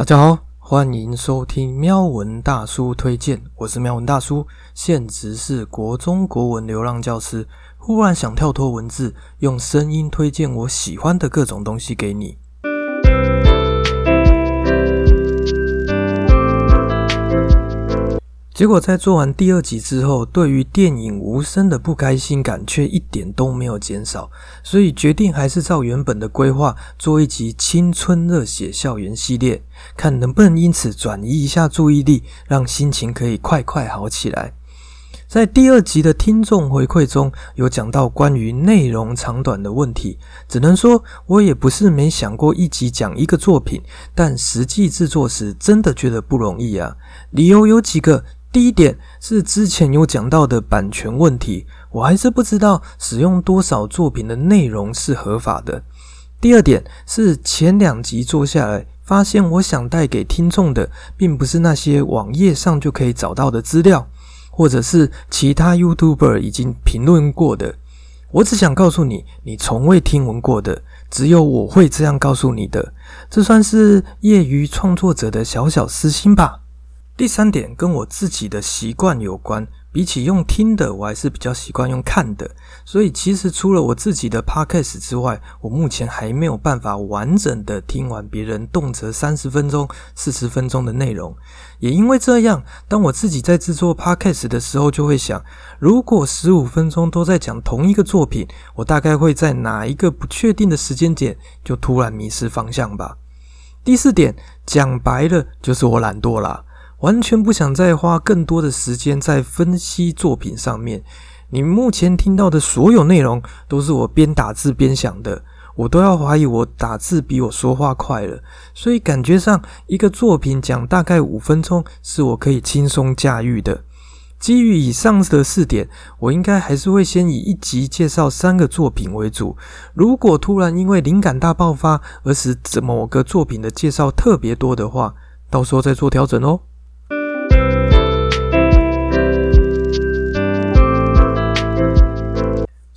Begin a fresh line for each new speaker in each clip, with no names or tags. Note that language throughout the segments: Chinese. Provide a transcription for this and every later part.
大家好，欢迎收听喵文大叔推荐，我是喵文大叔，现职是国中国文流浪教师。忽然想跳脱文字，用声音推荐我喜欢的各种东西给你。结果在做完第二集之后，对于电影无声的不开心感却一点都没有减少，所以决定还是照原本的规划做一集青春热血校园系列，看能不能因此转移一下注意力，让心情可以快快好起来。在第二集的听众回馈中有讲到关于内容长短的问题，只能说我也不是没想过一集讲一个作品，但实际制作时真的觉得不容易啊。理由有几个。第一点是之前有讲到的版权问题，我还是不知道使用多少作品的内容是合法的。第二点是前两集做下来，发现我想带给听众的，并不是那些网页上就可以找到的资料，或者是其他 YouTuber 已经评论过的。我只想告诉你，你从未听闻过的，只有我会这样告诉你的。这算是业余创作者的小小私心吧。第三点跟我自己的习惯有关，比起用听的，我还是比较习惯用看的。所以其实除了我自己的 podcast 之外，我目前还没有办法完整的听完别人动辄三十分钟、四十分钟的内容。也因为这样，当我自己在制作 podcast 的时候，就会想，如果十五分钟都在讲同一个作品，我大概会在哪一个不确定的时间点就突然迷失方向吧。第四点，讲白了就是我懒惰啦。完全不想再花更多的时间在分析作品上面。你目前听到的所有内容都是我边打字边想的，我都要怀疑我打字比我说话快了。所以感觉上一个作品讲大概五分钟是我可以轻松驾驭的。基于以上的四点，我应该还是会先以一集介绍三个作品为主。如果突然因为灵感大爆发而使某个作品的介绍特别多的话，到时候再做调整哦。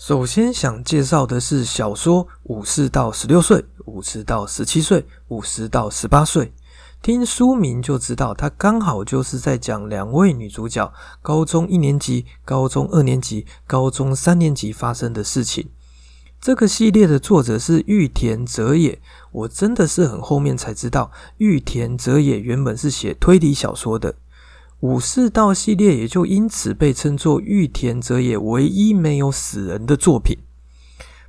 首先想介绍的是小说《五四到十六岁》，《五四到十七岁》，《五十到十八岁》。听书名就知道，它刚好就是在讲两位女主角高中一年级、高中二年级、高中三年级发生的事情。这个系列的作者是玉田哲也，我真的是很后面才知道，玉田哲也原本是写推理小说的。武士道系列也就因此被称作玉田哲也唯一没有死人的作品。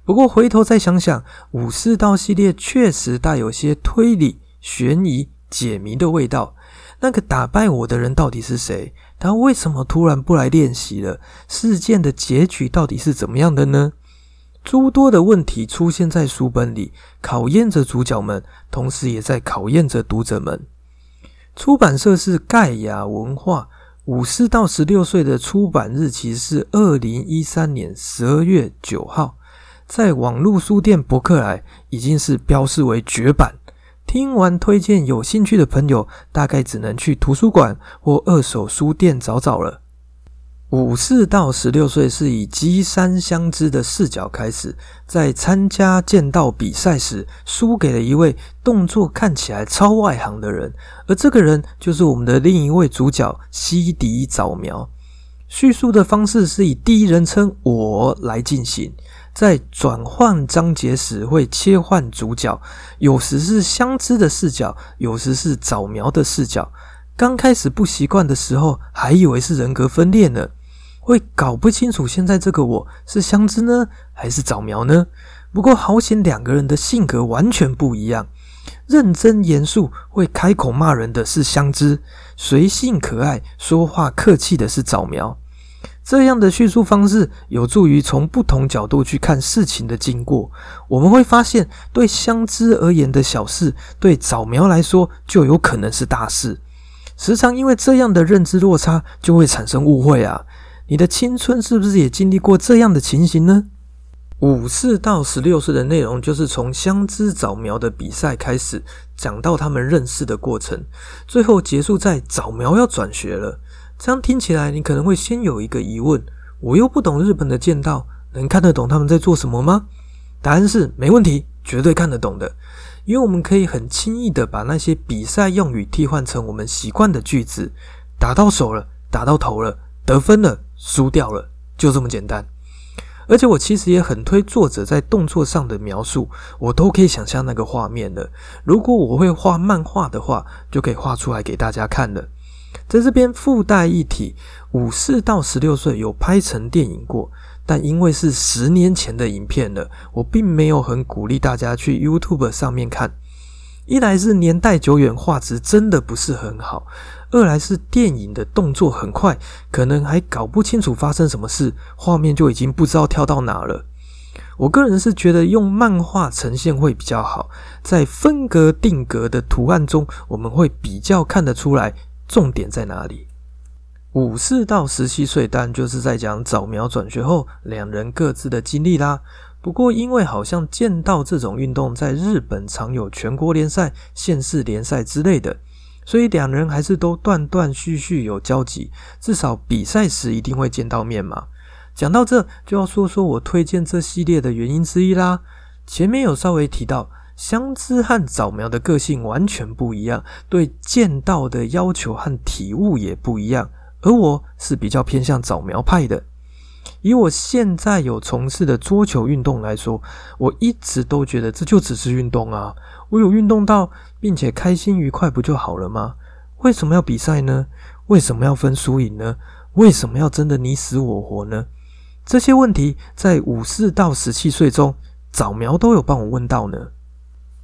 不过回头再想想，武士道系列确实带有些推理、悬疑、解谜的味道。那个打败我的人到底是谁？他为什么突然不来练习了？事件的结局到底是怎么样的呢？诸多的问题出现在书本里，考验着主角们，同时也在考验着读者们。出版社是盖亚文化，五四到十六岁的出版日期是二零一三年十二月九号，在网络书店博客来已经是标示为绝版。听完推荐，有兴趣的朋友大概只能去图书馆或二手书店找找了。五四到十六岁是以吉山相知的视角开始，在参加剑道比赛时输给了一位动作看起来超外行的人，而这个人就是我们的另一位主角西迪早苗。叙述的方式是以第一人称我来进行，在转换章节时会切换主角，有时是相知的视角，有时是早苗的视角。刚开始不习惯的时候，还以为是人格分裂呢。会搞不清楚现在这个我是香知呢，还是早苗呢？不过好险，两个人的性格完全不一样。认真严肃、会开口骂人的是香知，随性可爱、说话客气的是早苗。这样的叙述方式有助于从不同角度去看事情的经过。我们会发现，对香知而言的小事，对早苗来说就有可能是大事。时常因为这样的认知落差，就会产生误会啊。你的青春是不是也经历过这样的情形呢？五四到十六岁的内容就是从相知早苗的比赛开始，讲到他们认识的过程，最后结束在早苗要转学了。这样听起来，你可能会先有一个疑问：我又不懂日本的剑道，能看得懂他们在做什么吗？答案是没问题，绝对看得懂的。因为我们可以很轻易的把那些比赛用语替换成我们习惯的句子，打到手了，打到头了，得分了，输掉了，就这么简单。而且我其实也很推作者在动作上的描述，我都可以想象那个画面了。如果我会画漫画的话，就可以画出来给大家看了。在这边附带一提，五四到十六岁有拍成电影过，但因为是十年前的影片了，我并没有很鼓励大家去 YouTube 上面看。一来是年代久远，画质真的不是很好；二来是电影的动作很快，可能还搞不清楚发生什么事，画面就已经不知道跳到哪了。我个人是觉得用漫画呈现会比较好，在分格定格的图案中，我们会比较看得出来重点在哪里。五四到十七岁，当然就是在讲早苗转学后两人各自的经历啦。不过，因为好像剑道这种运动在日本常有全国联赛、县市联赛之类的，所以两人还是都断断续续有交集，至少比赛时一定会见到面嘛。讲到这，就要说说我推荐这系列的原因之一啦。前面有稍微提到，香知和早苗的个性完全不一样，对剑道的要求和体悟也不一样，而我是比较偏向早苗派的。以我现在有从事的桌球运动来说，我一直都觉得这就只是运动啊！我有运动到，并且开心愉快，不就好了吗？为什么要比赛呢？为什么要分输赢呢？为什么要争得你死我活呢？这些问题在五四到十七岁中，早苗都有帮我问到呢。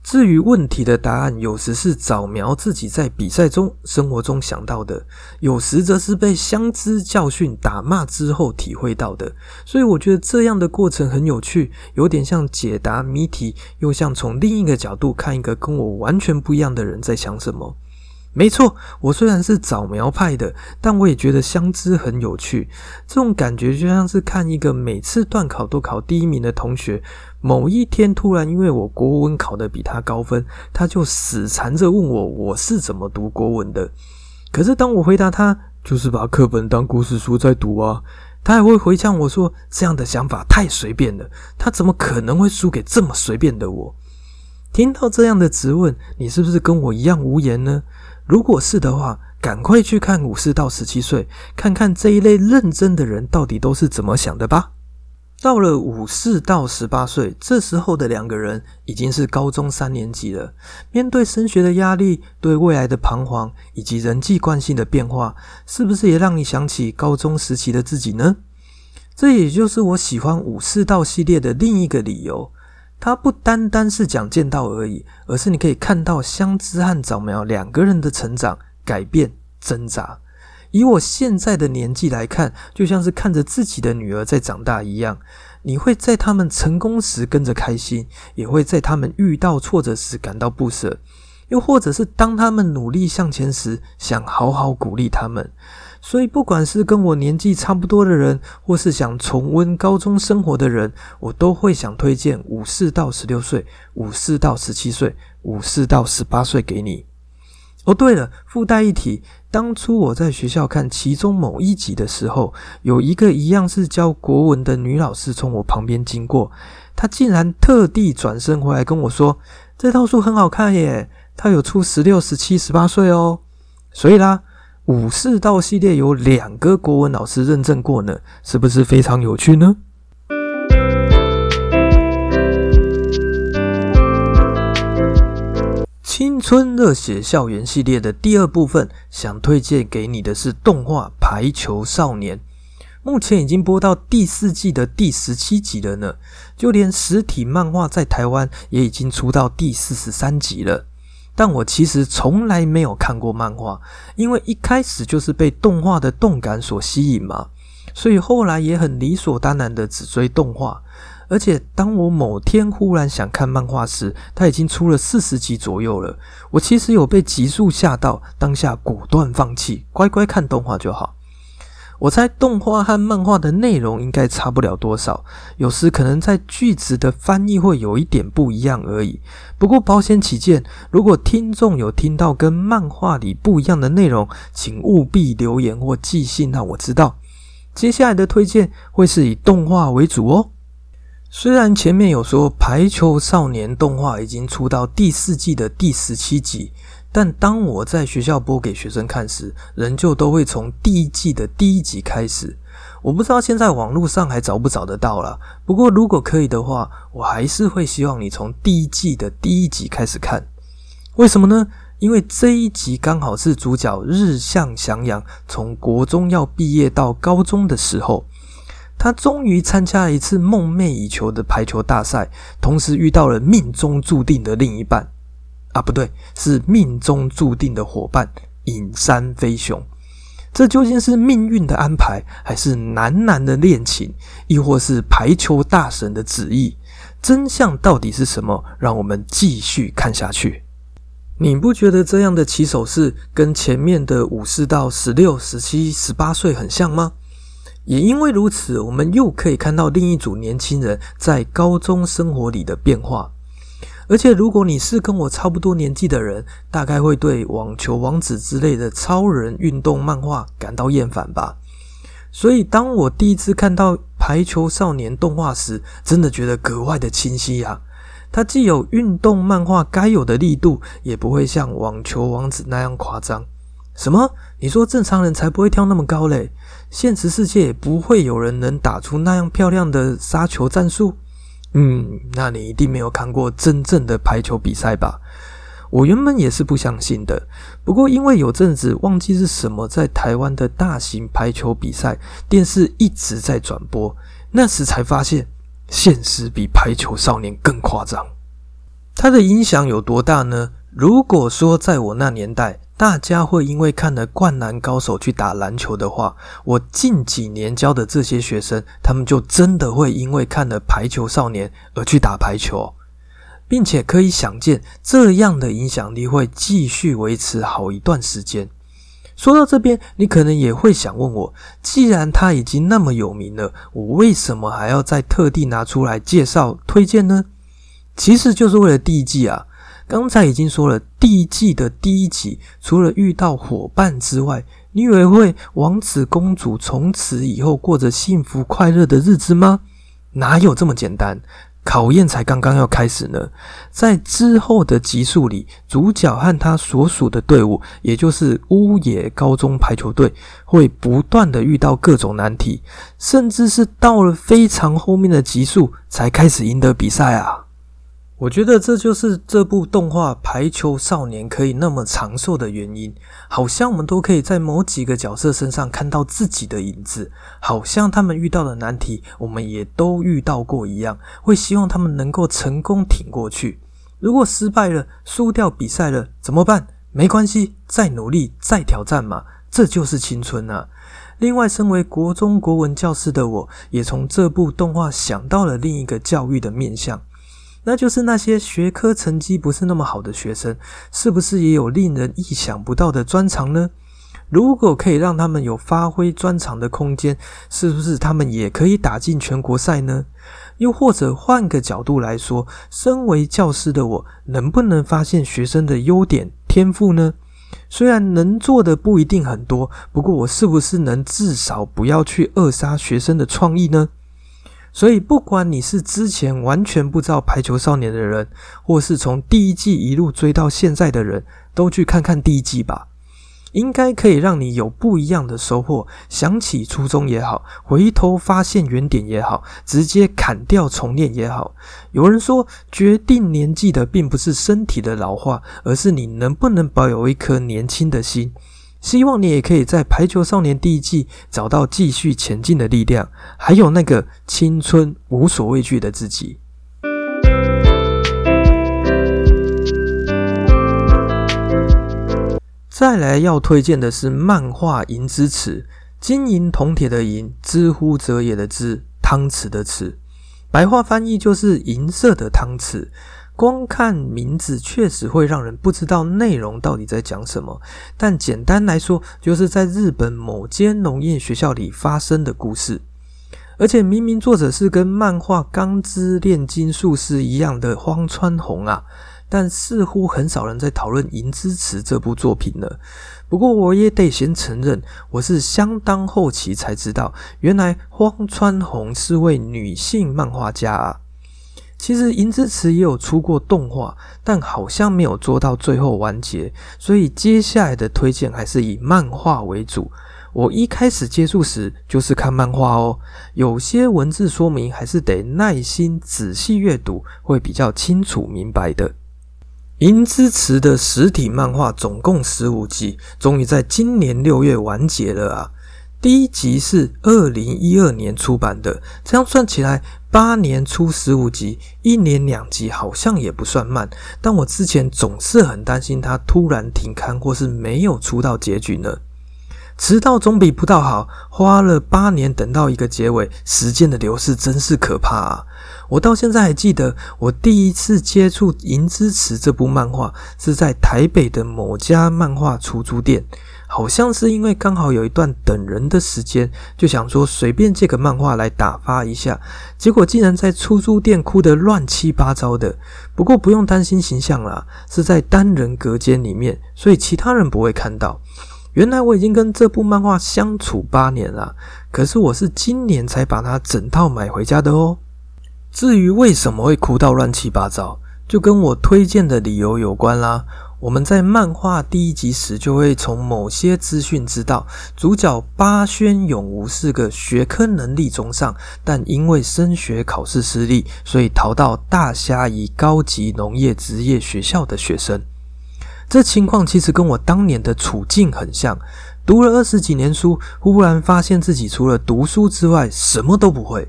至于问题的答案，有时是早苗自己在比赛中、生活中想到的，有时则是被相知教训、打骂之后体会到的。所以我觉得这样的过程很有趣，有点像解答谜题，又像从另一个角度看一个跟我完全不一样的人在想什么。没错，我虽然是早苗派的，但我也觉得相知很有趣。这种感觉就像是看一个每次段考都考第一名的同学。某一天，突然因为我国文考得比他高分，他就死缠着问我我是怎么读国文的。可是当我回答他就是把课本当故事书在读啊，他还会回呛我说这样的想法太随便了，他怎么可能会输给这么随便的我？听到这样的质问，你是不是跟我一样无言呢？如果是的话，赶快去看五四到十七岁，看看这一类认真的人到底都是怎么想的吧。到了五四到十八岁，这时候的两个人已经是高中三年级了。面对升学的压力、对未来的彷徨以及人际关系的变化，是不是也让你想起高中时期的自己呢？这也就是我喜欢五四到系列的另一个理由。它不单单是讲剑道而已，而是你可以看到香知和早苗两个人的成长、改变、挣扎。以我现在的年纪来看，就像是看着自己的女儿在长大一样。你会在他们成功时跟着开心，也会在他们遇到挫折时感到不舍，又或者是当他们努力向前时，想好好鼓励他们。所以，不管是跟我年纪差不多的人，或是想重温高中生活的人，我都会想推荐五四到十六岁、五四到十七岁、五四到十八岁给你。哦，对了，附带一提。当初我在学校看其中某一集的时候，有一个一样是教国文的女老师从我旁边经过，她竟然特地转身回来跟我说：“这套书很好看耶，它有出十六、十七、十八岁哦。”所以啦，武士道系列有两个国文老师认证过呢，是不是非常有趣呢？青春热血校园系列的第二部分，想推荐给你的是动画《排球少年》。目前已经播到第四季的第十七集了呢。就连实体漫画在台湾也已经出到第四十三集了。但我其实从来没有看过漫画，因为一开始就是被动画的动感所吸引嘛，所以后来也很理所当然的只追动画。而且，当我某天忽然想看漫画时，它已经出了四十集左右了。我其实有被极速吓到，当下果断放弃，乖乖看动画就好。我猜动画和漫画的内容应该差不了多少，有时可能在句子的翻译会有一点不一样而已。不过保险起见，如果听众有听到跟漫画里不一样的内容，请务必留言或寄信让我知道。接下来的推荐会是以动画为主哦。虽然前面有说《排球少年》动画已经出到第四季的第十七集，但当我在学校播给学生看时，仍旧都会从第一季的第一集开始。我不知道现在网络上还找不找得到了。不过如果可以的话，我还是会希望你从第一季的第一集开始看。为什么呢？因为这一集刚好是主角日向翔阳从国中要毕业到高中的时候。他终于参加了一次梦寐以求的排球大赛，同时遇到了命中注定的另一半啊，不对，是命中注定的伙伴隐山飞雄。这究竟是命运的安排，还是男男的恋情，亦或是排球大神的旨意？真相到底是什么？让我们继续看下去。你不觉得这样的起手式跟前面的五四到十六、十七、十八岁很像吗？也因为如此，我们又可以看到另一组年轻人在高中生活里的变化。而且，如果你是跟我差不多年纪的人，大概会对网球王子之类的超人运动漫画感到厌烦吧。所以，当我第一次看到《排球少年》动画时，真的觉得格外的清晰啊！它既有运动漫画该有的力度，也不会像网球王子那样夸张。什么？你说正常人才不会跳那么高嘞？现实世界也不会有人能打出那样漂亮的杀球战术。嗯，那你一定没有看过真正的排球比赛吧？我原本也是不相信的，不过因为有阵子忘记是什么，在台湾的大型排球比赛电视一直在转播，那时才发现现实比排球少年更夸张。它的影响有多大呢？如果说在我那年代。大家会因为看了《灌篮高手》去打篮球的话，我近几年教的这些学生，他们就真的会因为看了《排球少年》而去打排球，并且可以想见，这样的影响力会继续维持好一段时间。说到这边，你可能也会想问我，既然他已经那么有名了，我为什么还要再特地拿出来介绍推荐呢？其实就是为了第一季啊。刚才已经说了，第一季的第一集，除了遇到伙伴之外，你以为会王子公主从此以后过着幸福快乐的日子吗？哪有这么简单？考验才刚刚要开始呢。在之后的集数里，主角和他所属的队伍，也就是乌野高中排球队，会不断的遇到各种难题，甚至是到了非常后面的集数才开始赢得比赛啊。我觉得这就是这部动画《排球少年》可以那么长寿的原因。好像我们都可以在某几个角色身上看到自己的影子，好像他们遇到的难题，我们也都遇到过一样，会希望他们能够成功挺过去。如果失败了，输掉比赛了，怎么办？没关系，再努力，再挑战嘛，这就是青春啊！另外，身为国中国文教师的我，也从这部动画想到了另一个教育的面向。那就是那些学科成绩不是那么好的学生，是不是也有令人意想不到的专长呢？如果可以让他们有发挥专长的空间，是不是他们也可以打进全国赛呢？又或者换个角度来说，身为教师的我，能不能发现学生的优点、天赋呢？虽然能做的不一定很多，不过我是不是能至少不要去扼杀学生的创意呢？所以，不管你是之前完全不知道《排球少年》的人，或是从第一季一路追到现在的人，都去看看第一季吧，应该可以让你有不一样的收获。想起初衷也好，回头发现原点也好，直接砍掉重练也好。有人说，决定年纪的并不是身体的老化，而是你能不能保有一颗年轻的心。希望你也可以在《排球少年》第一季找到继续前进的力量，还有那个青春无所畏惧的自己。再来要推荐的是漫画《银之匙》，金银铜铁的银，知乎者也的知，汤匙的匙，白话翻译就是银色的汤匙。光看名字确实会让人不知道内容到底在讲什么，但简单来说，就是在日本某间农业学校里发生的故事。而且明明作者是跟漫画《钢之炼金术师》一样的荒川弘啊，但似乎很少人在讨论《银之匙》这部作品了。不过我也得先承认，我是相当后期才知道，原来荒川弘是位女性漫画家啊。其实《银之匙》也有出过动画，但好像没有做到最后完结，所以接下来的推荐还是以漫画为主。我一开始接触时就是看漫画哦，有些文字说明还是得耐心仔细阅读，会比较清楚明白的。《银之匙》的实体漫画总共十五集，终于在今年六月完结了啊！第一集是二零一二年出版的，这样算起来，八年出十五集，一年两集，好像也不算慢。但我之前总是很担心它突然停刊，或是没有出到结局呢。迟到总比不到好，花了八年等到一个结尾，时间的流逝真是可怕啊！我到现在还记得，我第一次接触《银之匙》这部漫画是在台北的某家漫画出租店，好像是因为刚好有一段等人的时间，就想说随便借个漫画来打发一下，结果竟然在出租店哭得乱七八糟的。不过不用担心形象啦，是在单人隔间里面，所以其他人不会看到。原来我已经跟这部漫画相处八年了，可是我是今年才把它整套买回家的哦。至于为什么会哭到乱七八糟，就跟我推荐的理由有关啦。我们在漫画第一集时就会从某些资讯知道，主角八轩永吾是个学科能力中上，但因为升学考试失利，所以逃到大虾夷高级农业职业学校的学生。这情况其实跟我当年的处境很像，读了二十几年书，忽然发现自己除了读书之外什么都不会，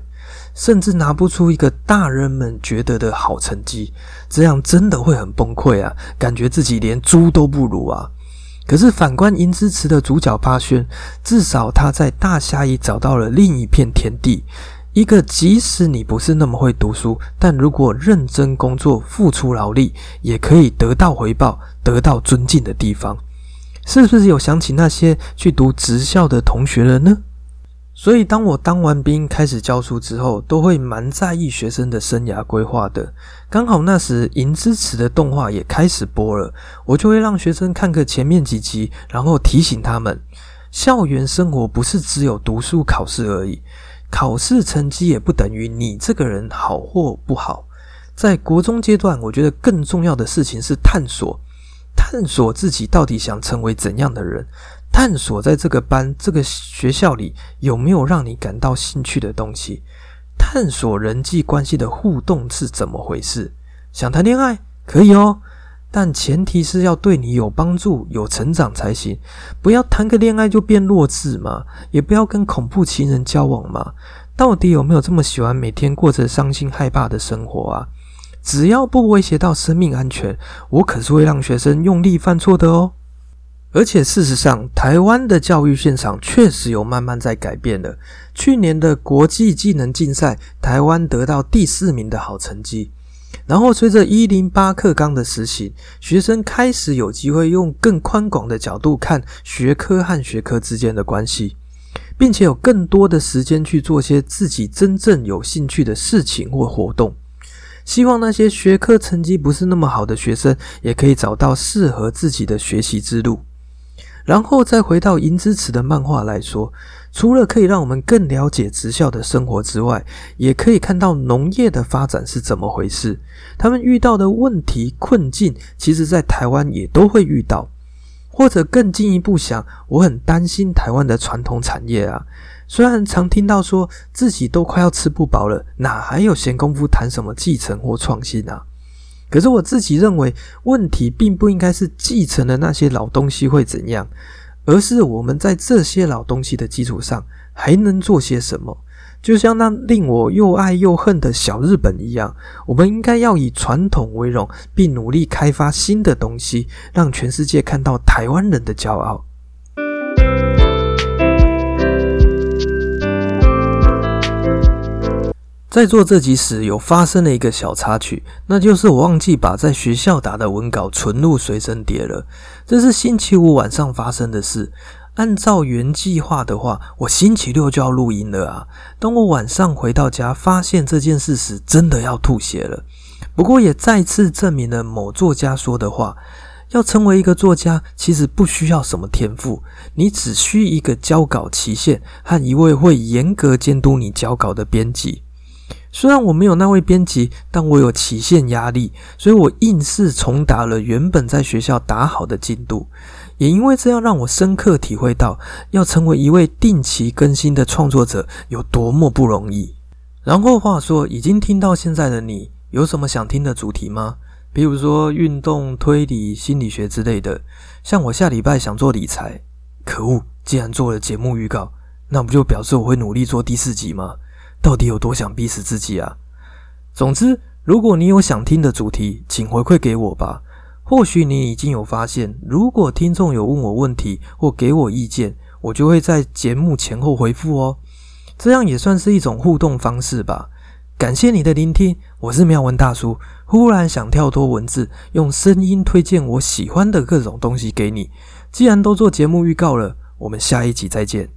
甚至拿不出一个大人们觉得的好成绩，这样真的会很崩溃啊！感觉自己连猪都不如啊！可是反观银之匙的主角八轩，至少他在大虾夷找到了另一片天地。一个即使你不是那么会读书，但如果认真工作、付出劳力，也可以得到回报、得到尊敬的地方，是不是有想起那些去读职校的同学了呢？所以，当我当完兵开始教书之后，都会蛮在意学生的生涯规划的。刚好那时《银之匙》的动画也开始播了，我就会让学生看个前面几集，然后提醒他们：校园生活不是只有读书考试而已。考试成绩也不等于你这个人好或不好。在国中阶段，我觉得更重要的事情是探索，探索自己到底想成为怎样的人，探索在这个班、这个学校里有没有让你感到兴趣的东西，探索人际关系的互动是怎么回事。想谈恋爱可以哦。但前提是要对你有帮助、有成长才行，不要谈个恋爱就变弱智嘛，也不要跟恐怖情人交往嘛。到底有没有这么喜欢每天过着伤心害怕的生活啊？只要不威胁到生命安全，我可是会让学生用力犯错的哦。而且事实上，台湾的教育现场确实有慢慢在改变了。去年的国际技能竞赛，台湾得到第四名的好成绩。然后，随着一零八课纲的实行，学生开始有机会用更宽广的角度看学科和学科之间的关系，并且有更多的时间去做些自己真正有兴趣的事情或活动。希望那些学科成绩不是那么好的学生，也可以找到适合自己的学习之路。然后再回到银之匙的漫画来说。除了可以让我们更了解职校的生活之外，也可以看到农业的发展是怎么回事。他们遇到的问题困境，其实在台湾也都会遇到。或者更进一步想，我很担心台湾的传统产业啊。虽然常听到说自己都快要吃不饱了，哪还有闲工夫谈什么继承或创新啊？可是我自己认为，问题并不应该是继承的那些老东西会怎样。而是我们在这些老东西的基础上还能做些什么？就像那令我又爱又恨的小日本一样，我们应该要以传统为荣，并努力开发新的东西，让全世界看到台湾人的骄傲。在做这集时，有发生了一个小插曲，那就是我忘记把在学校打的文稿存入随身碟了。这是星期五晚上发生的事。按照原计划的话，我星期六就要录音了啊！当我晚上回到家，发现这件事时，真的要吐血了。不过也再次证明了某作家说的话：要成为一个作家，其实不需要什么天赋，你只需一个交稿期限和一位会严格监督你交稿的编辑。虽然我没有那位编辑，但我有期限压力，所以我硬是重打了原本在学校打好的进度。也因为这样，让我深刻体会到要成为一位定期更新的创作者有多么不容易。然后话说，已经听到现在的你，有什么想听的主题吗？比如说运动、推理、心理学之类的。像我下礼拜想做理财，可恶！既然做了节目预告，那不就表示我会努力做第四集吗？到底有多想逼死自己啊？总之，如果你有想听的主题，请回馈给我吧。或许你已经有发现，如果听众有问我问题或给我意见，我就会在节目前后回复哦。这样也算是一种互动方式吧。感谢你的聆听，我是妙文大叔。忽然想跳脱文字，用声音推荐我喜欢的各种东西给你。既然都做节目预告了，我们下一集再见。